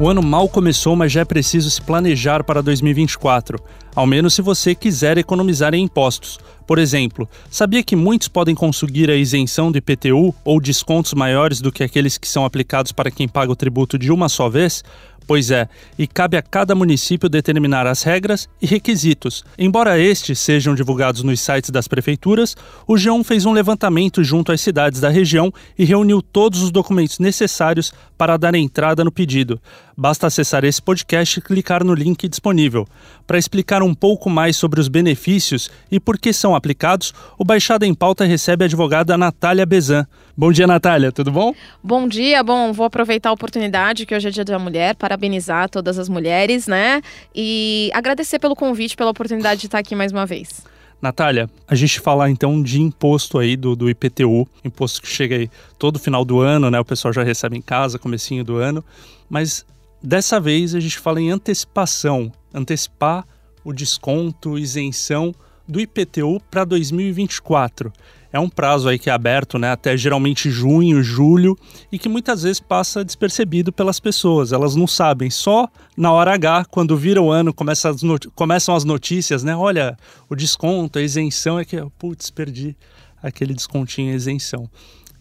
O ano mal começou, mas já é preciso se planejar para 2024, ao menos se você quiser economizar em impostos. Por exemplo, sabia que muitos podem conseguir a isenção do IPTU ou descontos maiores do que aqueles que são aplicados para quem paga o tributo de uma só vez? Pois é, e cabe a cada município determinar as regras e requisitos. Embora estes sejam divulgados nos sites das prefeituras, o G1 fez um levantamento junto às cidades da região e reuniu todos os documentos necessários para dar entrada no pedido. Basta acessar esse podcast e clicar no link disponível. Para explicar um pouco mais sobre os benefícios e por que são aplicados, o Baixada em Pauta recebe a advogada Natália Bezan. Bom dia, Natália, tudo bom? Bom dia, bom, vou aproveitar a oportunidade que hoje é Dia da Mulher, parabenizar todas as mulheres, né? E agradecer pelo convite, pela oportunidade de estar aqui mais uma vez. Natália, a gente fala então de imposto aí do, do IPTU, imposto que chega aí todo final do ano, né? O pessoal já recebe em casa, comecinho do ano, mas dessa vez a gente fala em antecipação, antecipar o desconto, isenção do IPTU para 2024. É um prazo aí que é aberto, né, até geralmente junho, julho, e que muitas vezes passa despercebido pelas pessoas. Elas não sabem, só na hora H, quando vira o ano, começa as começam as notícias, né? Olha, o desconto, a isenção é que, putz, perdi aquele descontinho, a isenção.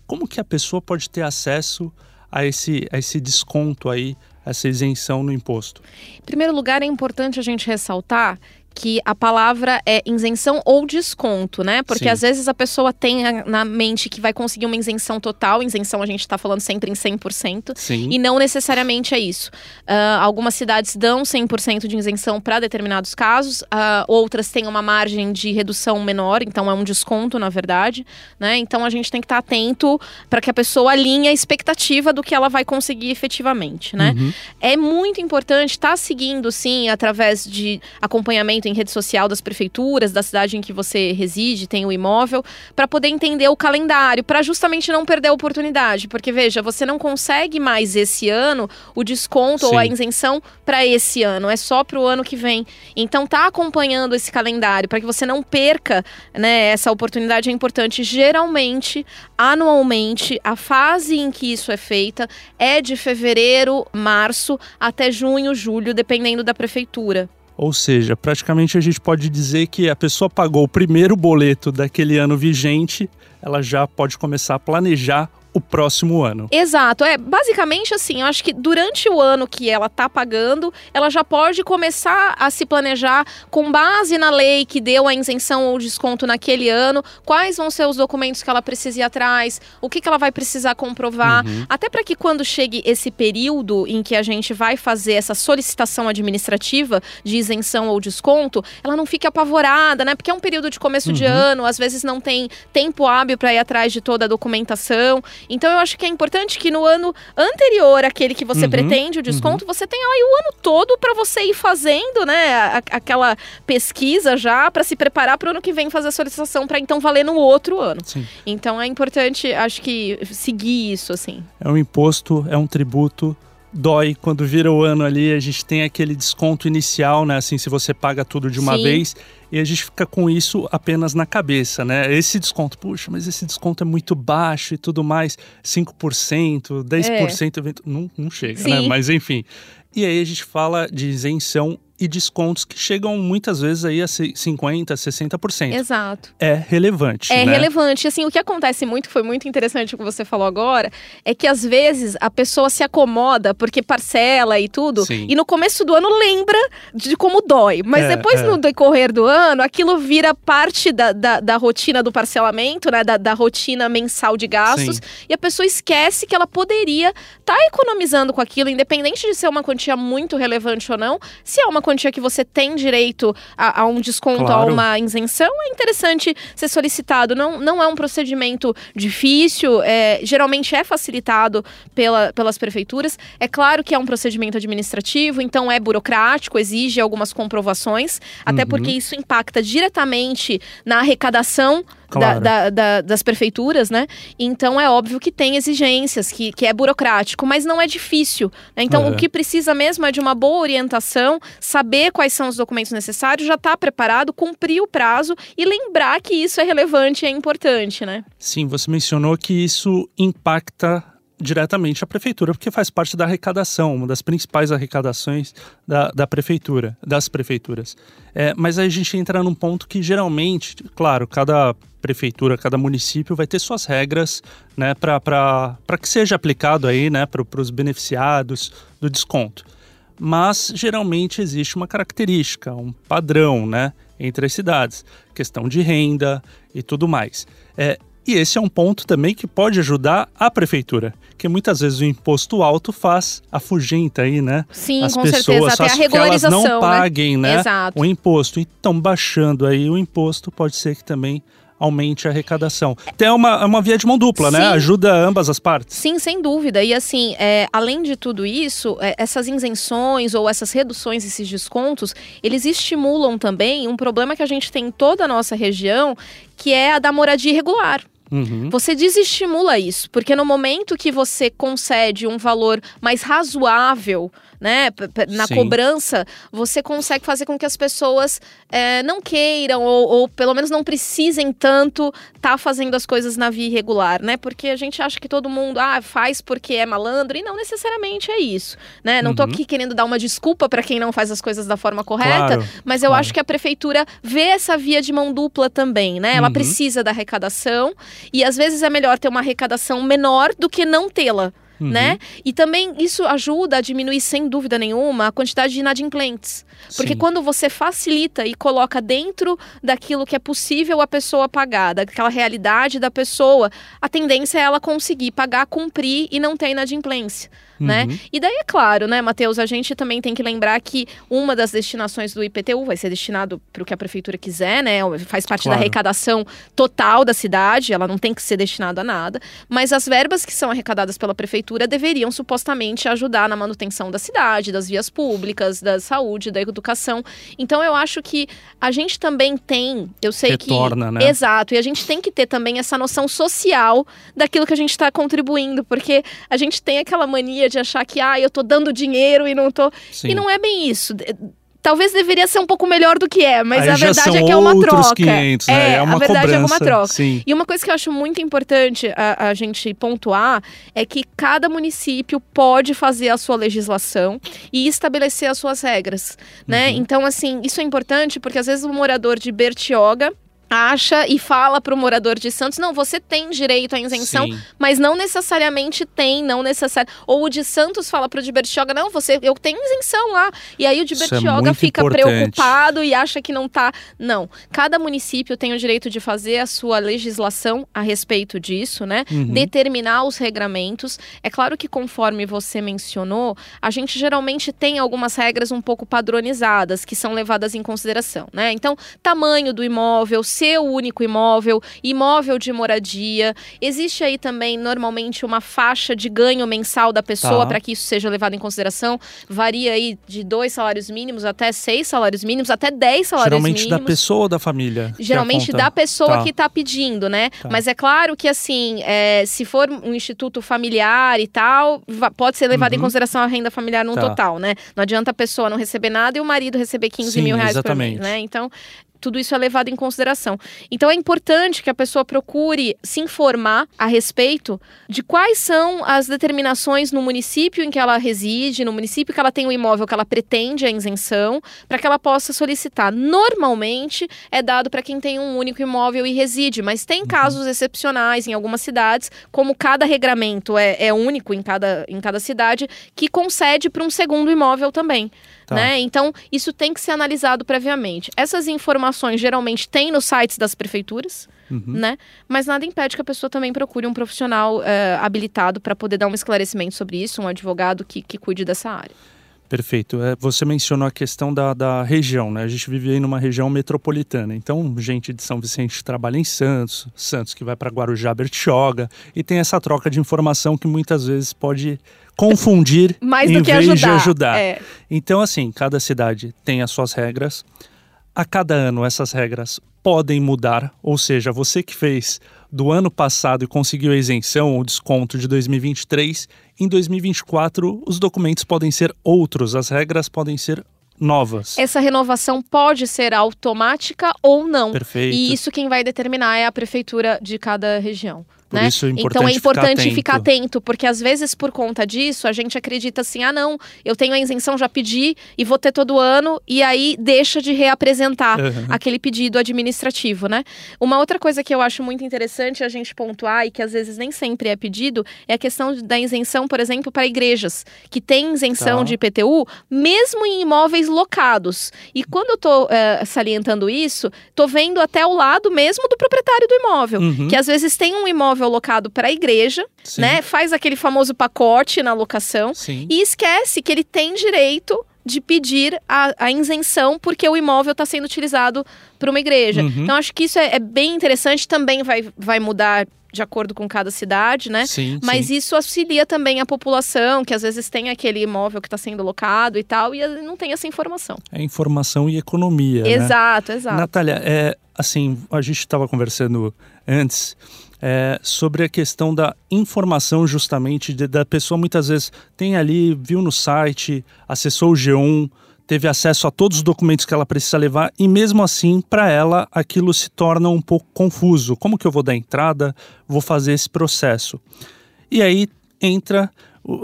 Como que a pessoa pode ter acesso a esse, a esse desconto aí, essa isenção no imposto? Em primeiro lugar, é importante a gente ressaltar que a palavra é isenção ou desconto, né? Porque Sim. às vezes a pessoa tem na mente que vai conseguir uma isenção total, isenção a gente está falando sempre em 100%, Sim. E não necessariamente é isso. Ah, algumas cidades dão 100% de isenção para determinados casos, ah, outras têm uma margem de redução menor, então é um desconto, na verdade. Né? Então a gente tem que estar atento para que a pessoa alinhe a expectativa do que ela vai conseguir efetivamente. Né? Uhum. É muito importante estar seguindo, sim, através de acompanhamento em rede social das prefeituras, da cidade em que você reside, tem o imóvel, para poder entender o calendário, para justamente não perder a oportunidade. Porque, veja, você não consegue mais esse ano o desconto ou a Sim. isenção para esse ano, é só para o ano que vem. Então, tá acompanhando esse calendário para que você não perca né, essa oportunidade é importante. Geralmente, anualmente, a fase em que isso é feita é de fevereiro, março até junho, julho, dependendo da prefeitura. Ou seja, praticamente a gente pode dizer que a pessoa pagou o primeiro boleto daquele ano vigente, ela já pode começar a planejar o próximo ano. Exato, é basicamente assim, eu acho que durante o ano que ela tá pagando, ela já pode começar a se planejar com base na lei que deu a isenção ou desconto naquele ano, quais vão ser os documentos que ela precisa ir atrás, o que, que ela vai precisar comprovar, até para que quando chegue esse período em que a gente vai fazer essa solicitação administrativa de isenção ou desconto, ela não fique apavorada, né? Porque é um período de começo de ano, às vezes não tem tempo hábil para ir atrás de toda a documentação. Então eu acho que é importante que no ano anterior àquele que você Uhum, pretende o desconto, você tenha aí o ano todo para você ir fazendo, né, a- aquela pesquisa já para se preparar para o ano que vem fazer a solicitação para então valer no outro ano. Sim. Então é importante, acho que seguir isso assim. É um imposto, é um tributo, dói quando vira o ano ali, a gente tem aquele desconto inicial, né? Assim, se você paga tudo de uma Sim. vez, e a gente fica com isso apenas na cabeça, né? Esse desconto, puxa, mas esse desconto é muito baixo e tudo mais, 5%, 10%, evento- não, não chega, né? Sim. Mas enfim. E aí a gente fala de isenção e descontos que chegam muitas vezes aí a se- 50%, 60%. Exato. É relevante, É né? relevante. Assim, o que acontece muito, foi muito interessante o que você falou agora, é que às vezes a pessoa se acomoda porque parcela e tudo, Sim. e no começo do ano lembra de como dói. Mas É, depois, é. no decorrer do ano, aquilo vira parte da, da, da rotina do parcelamento, né? Da, da rotina mensal de gastos, Sim. e a pessoa esquece que ela poderia estar economizando com aquilo, independente de ser uma quantia muito relevante ou não. Se é uma quantia quantia que você tem direito a, a um desconto, Claro. a uma isenção, é interessante ser solicitado. Não, não é um procedimento difícil, é, geralmente é facilitado pela, pelas prefeituras. É claro que é um procedimento administrativo, então é burocrático, exige algumas comprovações, até Uhum. porque isso impacta diretamente na arrecadação da- Claro. da- da- das prefeituras, né? Então é óbvio que tem exigências, que, que é burocrático, mas não é difícil. né? Então Uhum. o que precisa mesmo é de uma boa orientação, saber quais são os documentos necessários, já estar preparado, cumprir o prazo e lembrar que isso é relevante e é importante, né? Sim, você mencionou que isso impacta diretamente a prefeitura, porque faz parte da arrecadação, uma das principais arrecadações da, da prefeitura, das prefeituras. É, mas aí a gente entra num ponto que geralmente, claro, cada prefeitura, cada município vai ter suas regras, né, para que seja aplicado aí, né, para os beneficiados do desconto. Mas geralmente existe uma característica, um padrão, né, entre as cidades, questão de renda e tudo mais. É, e esse é um ponto também que pode ajudar a prefeitura, que muitas vezes o imposto alto faz afugenta aí, né? Sim, as com pessoas certeza, até a com que elas regularização, não paguem, né? Exato. o imposto. Então, baixando aí o imposto, pode ser que também aumente a arrecadação. Até é uma, é uma via de mão dupla, né? Sim. Ajuda ambas as partes. Sim, sem dúvida. E assim, é, além de tudo isso, é, essas isenções ou essas reduções, esses descontos, eles estimulam também um problema que a gente tem em toda a nossa região, que é a da moradia irregular. Uhum. Você desestimula isso, porque no momento que você concede um valor mais razoável, né, na Sim. cobrança, você consegue fazer com que as pessoas é, não queiram ou, ou pelo menos não precisem tanto estar fazendo as coisas na via irregular, né? Porque a gente acha que todo mundo ah, faz porque é malandro e não necessariamente é isso, né? Não tô Uhum. aqui querendo dar uma desculpa para quem não faz as coisas da forma correta, Claro, mas eu claro. acho que a prefeitura vê essa via de mão dupla também, né? Ela Uhum. precisa da arrecadação e às vezes é melhor ter uma arrecadação menor do que não tê-la. Uhum. Né? E também isso ajuda a diminuir, sem dúvida nenhuma, a quantidade de inadimplentes. Porque Sim. quando você facilita e coloca dentro daquilo que é possível a pessoa pagar, daquela realidade da pessoa, a tendência é ela conseguir pagar, cumprir e não ter inadimplência. Né? Uhum. E daí, é claro, né, Matheus, a gente também tem que lembrar que uma das destinações do IPTU vai ser destinado para o que a prefeitura quiser, né? Faz parte Claro. da arrecadação total da cidade, ela não tem que ser destinada a nada. Mas as verbas que são arrecadadas pela prefeitura deveriam supostamente ajudar na manutenção da cidade, das vias públicas, da saúde, da educação. Então eu acho que a gente também tem, eu sei Retorna, que. né? Exato, e a gente tem que ter também essa noção social daquilo que a gente está contribuindo, porque a gente tem aquela mania de achar que, ah, eu tô dando dinheiro e não tô. Sim. E não é bem isso. Talvez deveria ser um pouco melhor do que é, mas Aí a verdade é que é uma troca. 500, né? É uma a verdade é uma cobrança, troca. sim. E uma coisa que eu acho muito importante a, a gente pontuar é que cada município pode fazer a sua legislação e estabelecer as suas regras, né? Uhum. Então, assim, isso é importante porque às vezes o morador de Bertioga acha e fala para o morador de Santos, não, você tem direito à isenção, Sim. mas não necessariamente tem, não necessariamente. Ou o de Santos fala pro de Bertioga, não, você, eu tenho isenção lá. E aí o de é Bertioga muito fica importante. preocupado e acha que não tá. Não. Cada município tem o direito de fazer a sua legislação a respeito disso, né? Uhum. Determinar os regramentos. É claro que conforme você mencionou, a gente geralmente tem algumas regras um pouco padronizadas que são levadas em consideração, né? Então, tamanho do imóvel, seu único imóvel, imóvel de moradia. Existe aí também normalmente uma faixa de ganho mensal da pessoa Tá. para que isso seja levado em consideração. Varia aí de dois salários mínimos até seis salários mínimos, até dez salários Geralmente da mínimos. pessoa ou da família? Geralmente da pessoa Tá. que está pedindo, né? Tá. Mas é claro que, assim, é, se for um instituto familiar e tal, pode ser levado em Uhum. consideração a renda familiar no Tá. total, né? Não adianta a pessoa não receber nada e o marido receber 15 Sim, mil reais exatamente. por mês, né? Então, tudo isso é levado em consideração. Então é importante que a pessoa procure se informar a respeito de quais são as determinações no município em que ela reside, no município que ela tem o imóvel que ela pretende a isenção, para que ela possa solicitar. Normalmente é dado para quem tem um único imóvel e reside, mas Uhum. tem casos excepcionais em algumas cidades, como cada regramento é, é único em cada, em cada cidade, que concede para um segundo imóvel também. Tá. Né? Então, isso tem que ser analisado previamente. Essas informações geralmente tem nos sites das prefeituras, Uhum. né? Mas nada impede que a pessoa também procure um profissional eh, habilitado para poder dar um esclarecimento sobre isso, um advogado que, que cuide dessa área. Perfeito. É, você mencionou a questão da, da região, né? A gente vive aí numa região metropolitana. Então, gente de São Vicente trabalha em Santos, Santos que vai para Guarujá, Bertioga, e tem essa troca de informação que muitas vezes pode confundir Mais em do que vez ajudar. de ajudar. É. Então, assim, cada cidade tem as suas regras. A cada ano essas regras podem mudar, ou seja, você que fez do ano passado e conseguiu a isenção ou desconto de 2023, em 2024 os documentos podem ser outros, as regras podem ser novas. Essa renovação pode ser automática ou não. Perfeito. E isso quem vai determinar é a prefeitura de cada região. Por né? isso é importante então é importante ficar ficar atento. atento, porque às vezes por conta disso a gente acredita assim: ah, não, eu tenho a isenção, já pedi e vou ter todo ano, e aí deixa de reapresentar Uhum. aquele pedido administrativo, né? Uma outra coisa que eu acho muito interessante a gente pontuar e que às vezes nem sempre é pedido é a questão da isenção, por exemplo, para igrejas que têm isenção Tá. de IPTU, mesmo em imóveis locados. E quando eu tô eh, salientando isso, tô vendo até o lado mesmo do proprietário do imóvel, Uhum. que às vezes tem um imóvel locado para a igreja, Sim. né? Faz aquele famoso pacote na locação Sim. e esquece que ele tem direito de pedir a, a isenção porque o imóvel está sendo utilizado para uma igreja. Uhum. Então, acho que isso é, é bem interessante, também vai, vai mudar de acordo com cada cidade, né? Sim, Mas sim. isso auxilia também a população, que às vezes tem aquele imóvel que está sendo locado e tal, e não tem essa informação. É informação e economia. né? Exato, exato. Natália, é, assim, a gente estava conversando antes é, sobre a questão da informação justamente de- da pessoa muitas vezes tem ali, viu no site, acessou o G1, teve acesso a todos os documentos que ela precisa levar e mesmo assim, para ela, aquilo se torna um pouco confuso. Como que eu vou dar entrada? Vou fazer esse processo. E aí entra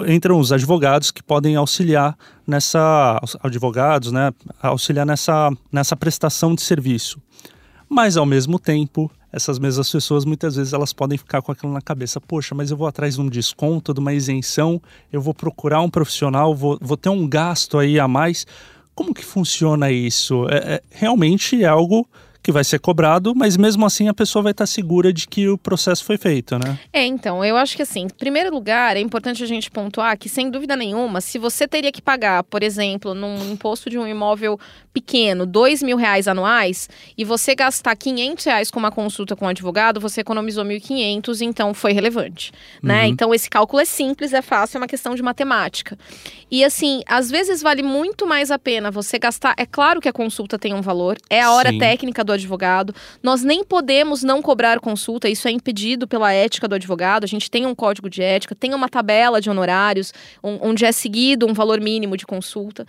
entram os advogados que podem auxiliar nessa advogados, né, auxiliar nessa nessa prestação de serviço. Mas ao mesmo tempo, essas mesmas pessoas muitas vezes elas podem ficar com aquilo na cabeça, poxa, mas eu vou atrás de um desconto, de uma isenção, eu vou procurar um profissional, vou, vou ter um gasto aí a mais. Como que funciona isso? É, é- realmente é algo que vai ser cobrado, mas mesmo assim a pessoa vai estar segura de que o processo foi feito, né? É, então, eu acho que assim, em primeiro lugar, é importante a gente pontuar que, sem dúvida nenhuma, se você teria que pagar, por exemplo, num imposto de um imóvel pequeno, dois mil reais anuais, e você gastar 500 reais com uma consulta com um advogado, você economizou 1.500, então foi relevante, né? Uhum. Então, esse cálculo é simples, é fácil, é uma questão de matemática. E assim, às vezes vale muito mais a pena você gastar. É claro que a consulta tem um valor, é a hora Sim. técnica do advogado. Nós nem podemos não cobrar consulta, isso é impedido pela ética do advogado. A gente tem um código de ética, tem uma tabela de honorários, onde é seguido um valor mínimo de consulta.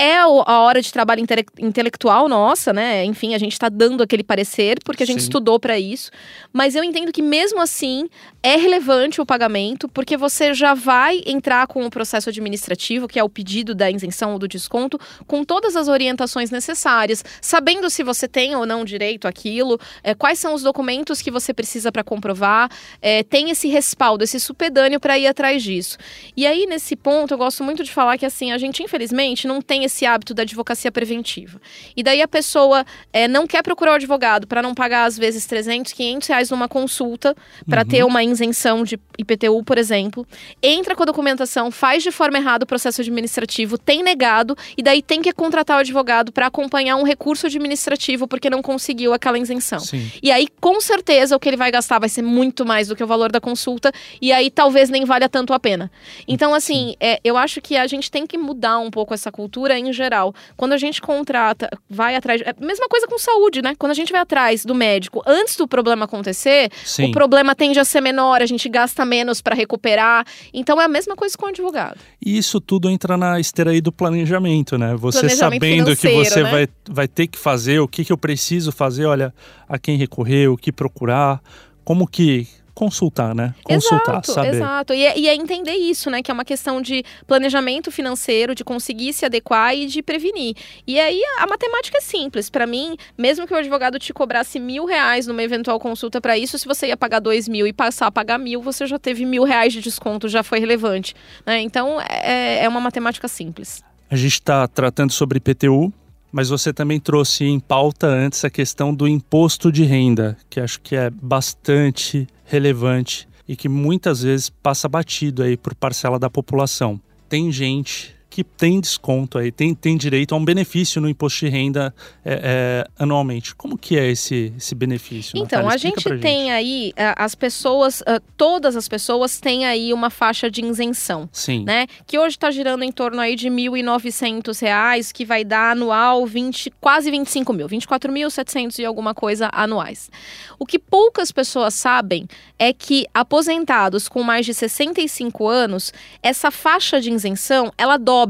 É a hora de trabalho intele- intelectual nossa, né? Enfim, a gente está dando aquele parecer porque a gente Sim. estudou para isso. Mas eu entendo que mesmo assim é relevante o pagamento, porque você já vai entrar com o processo administrativo, que é o pedido da isenção ou do desconto, com todas as orientações necessárias, sabendo se você tem ou não direito àquilo, é, quais são os documentos que você precisa para comprovar, é, tem esse respaldo, esse supedâneo para ir atrás disso. E aí, nesse ponto, eu gosto muito de falar que assim, a gente, infelizmente, não tem esse hábito da advocacia preventiva. E daí a pessoa é, não quer procurar o advogado para não pagar, às vezes, 300, 500 reais numa consulta para ter uma isenção de IPTU, por exemplo. Entra com a documentação, faz de forma errada o processo administrativo, tem negado, e daí tem que contratar o advogado para acompanhar um recurso administrativo porque não conseguiu aquela isenção. Sim. E aí, com certeza, o que ele vai gastar vai ser muito mais do que o valor da consulta, e aí talvez nem valha tanto a pena. Então, assim, é, eu acho que a gente tem que mudar um pouco essa cultura em geral. Quando a gente contrata, vai atrás. É a mesma coisa com saúde, né? Quando a gente vai atrás do médico antes do problema acontecer, Sim. o problema tende a ser menor, a gente gasta menos para recuperar. Então, é a mesma coisa com o advogado. E isso tudo entra na esteira aí do planejamento, né? Você Planejamento sabendo que você né? vai, vai ter que fazer, o que, que eu preciso fazer, olha, a quem recorrer, o que procurar, como que consultar, né? Consultar, exato, saber. exato. E é, e é entender isso, né? Que é uma questão de planejamento financeiro, de conseguir se adequar e de prevenir. E aí a, a matemática é simples. Para mim, mesmo que o advogado te cobrasse mil reais numa eventual consulta para isso, se você ia pagar dois mil e passar a pagar mil, você já teve mil reais de desconto, já foi relevante. né? Então é, é uma matemática simples. A gente está tratando sobre IPTU, mas você também trouxe em pauta antes a questão do imposto de renda, que acho que é bastante relevante e que muitas vezes passa batido aí por parcela da população. Tem gente que tem desconto aí, tem, tem direito a um benefício no imposto de renda é, é, anualmente. Como que é esse, esse benefício? Então, Natália? a gente pra tem aí, as pessoas, eh, todas as pessoas têm aí uma faixa de isenção. Sim. Né? Que hoje está girando em torno aí de 1.900 reais, que vai dar anual 20, quase 25 mil, 24.700 e alguma coisa anuais. O que poucas pessoas sabem é que aposentados com mais de 65 anos, essa faixa de isenção, ela dobra.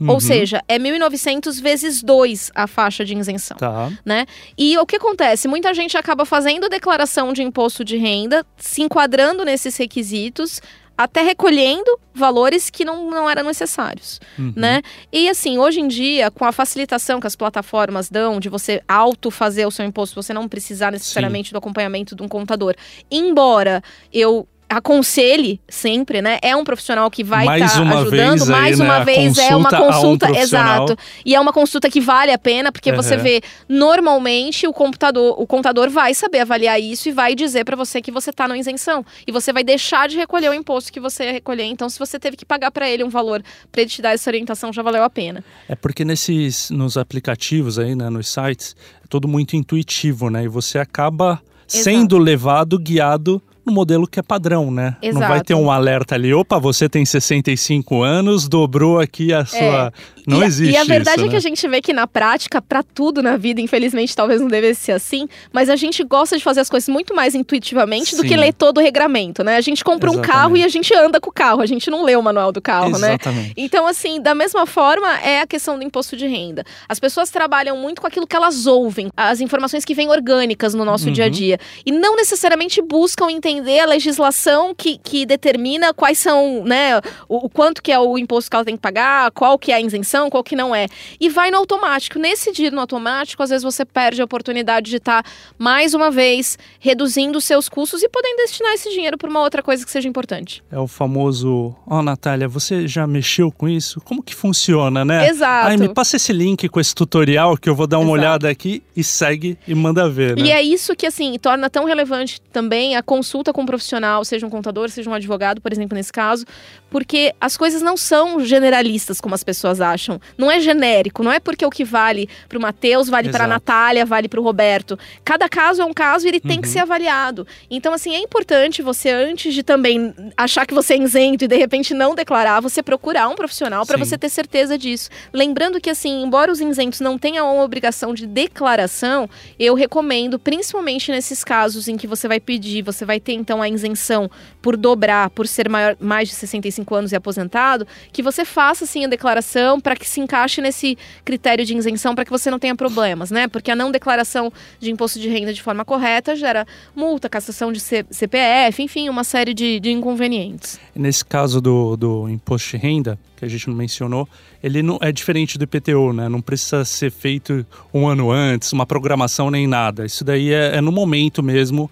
Uhum. Ou seja, é 1.900 vezes 2 a faixa de isenção Tá. né? E o que acontece? Muita gente acaba fazendo declaração de imposto de renda, se enquadrando nesses requisitos, até recolhendo valores que não, não eram necessários, Uhum. né? E assim, hoje em dia, com a facilitação que as plataformas dão de você auto fazer o seu imposto, você não precisar necessariamente do acompanhamento de um contador. Embora eu aconselhe sempre, né? É um profissional que vai estar uma ajudando, aí, mais né, uma vez é uma consulta um exato. E é uma consulta que vale a pena, porque você Uhum. vê, normalmente o computador, o contador vai saber avaliar isso e vai dizer para você que você está na isenção. E você vai deixar de recolher o imposto que você ia recolher. Então, se você teve que pagar para ele um valor para ele te dar essa orientação, já valeu a pena. É porque nesses nos aplicativos aí, né, nos sites, é tudo muito intuitivo, né? E você acaba sendo levado, guiado no modelo que é padrão, né? Não vai Exato. ter um alerta ali, opa, você tem 65 anos, dobrou aqui a sua. Não É. e, a- existe E a verdade isso, é que né? a gente vê que na prática, para tudo na vida, infelizmente talvez não devesse ser assim, mas a gente gosta de fazer as coisas muito mais intuitivamente do Sim. que ler todo o regramento, né? A gente compra um Exatamente. carro e a gente anda com o carro, a gente não lê o manual do carro, né? Exatamente. Então, assim, da mesma forma é a questão do imposto de renda. As pessoas trabalham muito com aquilo que elas ouvem, as informações que vêm orgânicas no nosso Uhum. dia a dia. E não necessariamente buscam entender a legislação que, que determina quais são, né, o, o quanto que é o imposto que ela tem que pagar, qual que é a isenção, qual que não é. E vai no automático. Nesse dia no automático, às vezes você perde a oportunidade de estar, mais uma vez, reduzindo seus custos e podendo destinar esse dinheiro para uma outra coisa que seja importante. É o famoso, ó, Natália, você já mexeu com isso? Como que funciona, né? Exato. Ai, me passa esse link com esse tutorial que eu vou dar uma Exato. olhada aqui e segue e manda ver, né? E é isso que, assim, torna tão relevante também a consulta com um profissional, seja um contador, seja um advogado, por exemplo, nesse caso, porque as coisas não são generalistas como as pessoas acham. Não é genérico, não é porque o que vale para o Matheus vale para a. Natália, vale para o Roberto. Cada caso é um caso e ele tem que Uhum. ser avaliado. Então, assim, é importante você, antes de também achar que você é isento e de repente não declarar, você procurar um profissional para você ter certeza disso. Lembrando que, assim, embora os isentos não tenham uma obrigação de declaração, eu recomendo, principalmente nesses casos em que você vai pedir, você vai ter então a isenção por dobrar, por ser maior, mais de 65 anos e aposentado, que você faça sim a declaração para que se encaixe nesse critério de isenção para que você não tenha problemas, né? Porque a não declaração de imposto de renda de forma correta gera multa, cassação de C- CPF, enfim, uma série de, de inconvenientes. Nesse caso do, do imposto de renda, que a gente não mencionou, ele não é diferente do IPTU, né? Não precisa ser feito um ano antes, uma programação nem nada. Isso daí é, é no momento mesmo,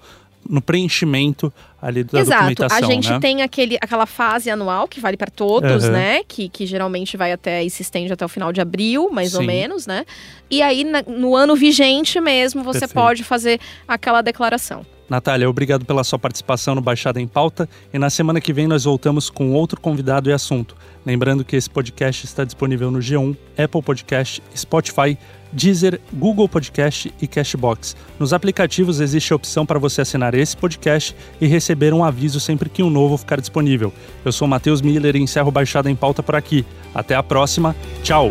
no preenchimento ali da Exato. documentação, A gente né? tem aquele, aquela fase anual que vale para todos, Aham. né? Que, que geralmente vai até e se estende até o final de abril, mais ou Sim. menos, né? E aí, na- no ano vigente mesmo, você Perfeito. pode fazer aquela declaração. Natália, obrigado pela sua participação no Baixada em Pauta e na semana que vem nós voltamos com outro convidado e assunto. Lembrando que esse podcast está disponível no G1, Apple Podcast, Spotify, Deezer, Google Podcast e Cashbox. Nos aplicativos existe a opção para você assinar esse podcast e receber um aviso sempre que um novo ficar disponível. Eu sou Matheus Miller e encerro Baixada em Pauta por aqui. Até a próxima. Tchau!